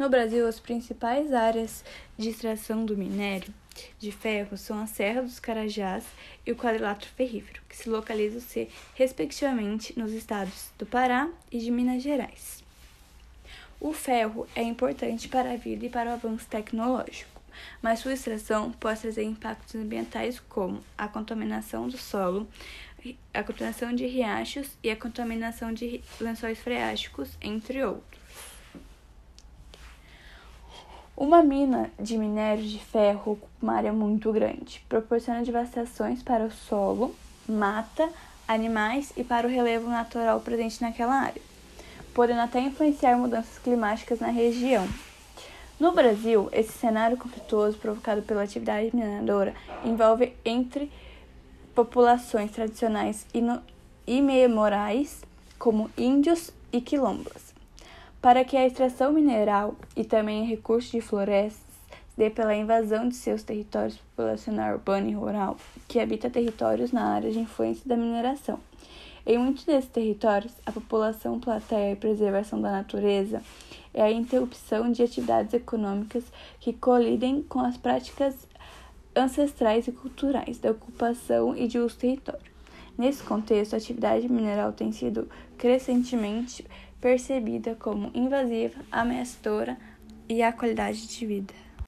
No Brasil, as principais áreas de extração do minério de ferro são a Serra dos Carajás e o quadrilátero ferrífero, que se localizam-se respectivamente nos estados do Pará e de Minas Gerais. O ferro é importante para a vida e para o avanço tecnológico, mas sua extração pode trazer impactos ambientais como a contaminação do solo, a contaminação de riachos e a contaminação de lençóis freáticos, entre outros. Uma mina de minério de ferro ocupa uma área muito grande, proporciona devastações para o solo, mata, animais e para o relevo natural presente naquela área, podendo até influenciar mudanças climáticas na região. No Brasil, esse cenário conflituoso provocado pela atividade mineradora envolve entre populações tradicionais e memorais, como índios e quilombos para que a extração mineral e também recursos de florestas dê pela invasão de seus territórios populacional urbano e rural, que habita territórios na área de influência da mineração. Em muitos desses territórios, a população plateia e preservação da natureza é a interrupção de atividades econômicas que colidem com as práticas ancestrais e culturais da ocupação e de uso do território. Nesse contexto, a atividade mineral tem sido crescentemente percebida como invasiva, ameaçadora e à qualidade de vida.